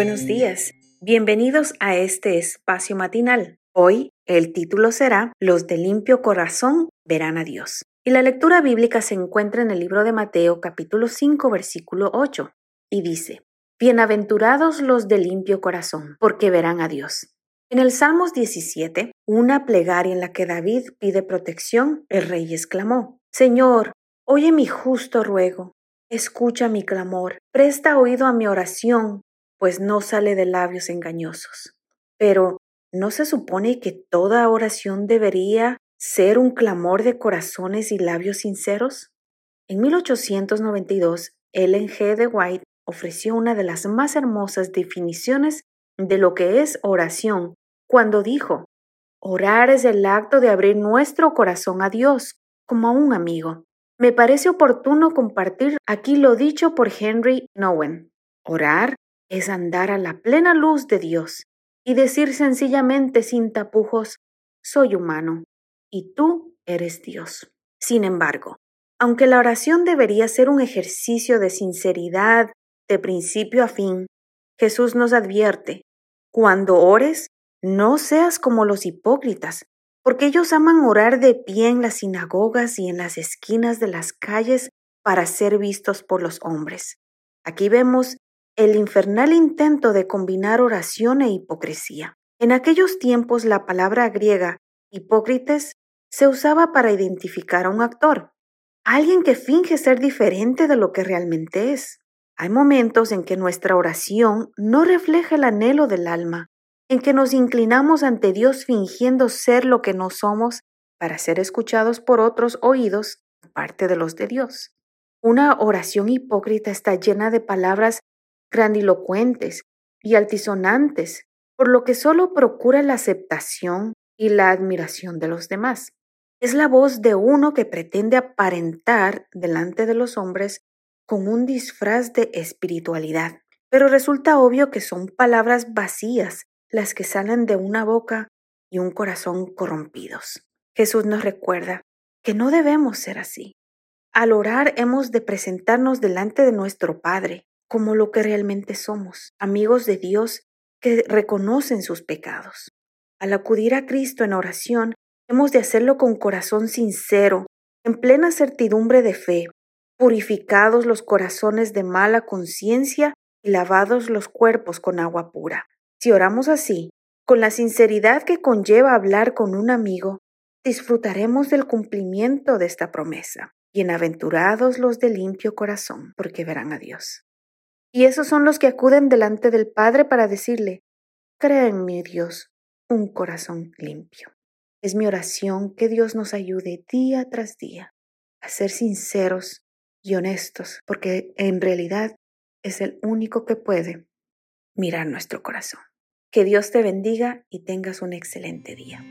Buenos días. Bienvenidos a este espacio matinal. Hoy el título será Los de limpio corazón verán a Dios. Y la lectura bíblica se encuentra en el libro de Mateo capítulo 5 versículo 8 y dice, Bienaventurados los de limpio corazón, porque verán a Dios. En el Salmos 17, una plegaria en la que David pide protección, el rey exclamó, Señor, oye mi justo ruego, escucha mi clamor, presta oído a mi oración, pues no sale de labios engañosos. Pero, ¿no se supone que toda oración debería ser un clamor de corazones y labios sinceros? En 1892, Ellen G. de White ofreció una de las más hermosas definiciones de lo que es oración cuando dijo, orar es el acto de abrir nuestro corazón a Dios como a un amigo. Me parece oportuno compartir aquí lo dicho por Henry Nowen. Orar es andar a la plena luz de Dios y decir sencillamente sin tapujos, soy humano y tú eres Dios. Sin embargo, aunque la oración debería ser un ejercicio de sinceridad de principio a fin, Jesús nos advierte, cuando ores, no seas como los hipócritas, porque ellos aman orar de pie en las sinagogas y en las esquinas de las calles para ser vistos por los hombres. Aquí vemos el infernal intento de combinar oración e hipocresía. En aquellos tiempos la palabra griega hipócrites se usaba para identificar a un actor, alguien que finge ser diferente de lo que realmente es. Hay momentos en que nuestra oración no refleja el anhelo del alma, en que nos inclinamos ante Dios fingiendo ser lo que no somos para ser escuchados por otros oídos, parte de los de Dios. Una oración hipócrita está llena de palabras grandilocuentes y altisonantes, por lo que solo procura la aceptación y la admiración de los demás. Es la voz de uno que pretende aparentar delante de los hombres con un disfraz de espiritualidad, pero resulta obvio que son palabras vacías las que salen de una boca y un corazón corrompidos. Jesús nos recuerda que no debemos ser así. Al orar hemos de presentarnos delante de nuestro Padre, como lo que realmente somos, amigos de Dios que reconocen sus pecados. Al acudir a Cristo en oración, hemos de hacerlo con corazón sincero, en plena certidumbre de fe, purificados los corazones de mala conciencia y lavados los cuerpos con agua pura. Si oramos así, con la sinceridad que conlleva hablar con un amigo, disfrutaremos del cumplimiento de esta promesa. Bienaventurados los de limpio corazón, porque verán a Dios. Y esos son los que acuden delante del Padre para decirle, crea en mí, Dios, un corazón limpio. Es mi oración que Dios nos ayude día tras día a ser sinceros y honestos, porque en realidad es el único que puede mirar nuestro corazón. Que Dios te bendiga y tengas un excelente día.